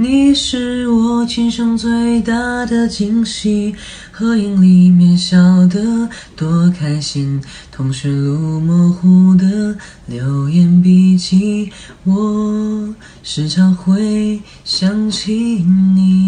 你是我今生最大的惊喜合影里面笑得多开心同学录模糊的留言笔记我时常会想起你。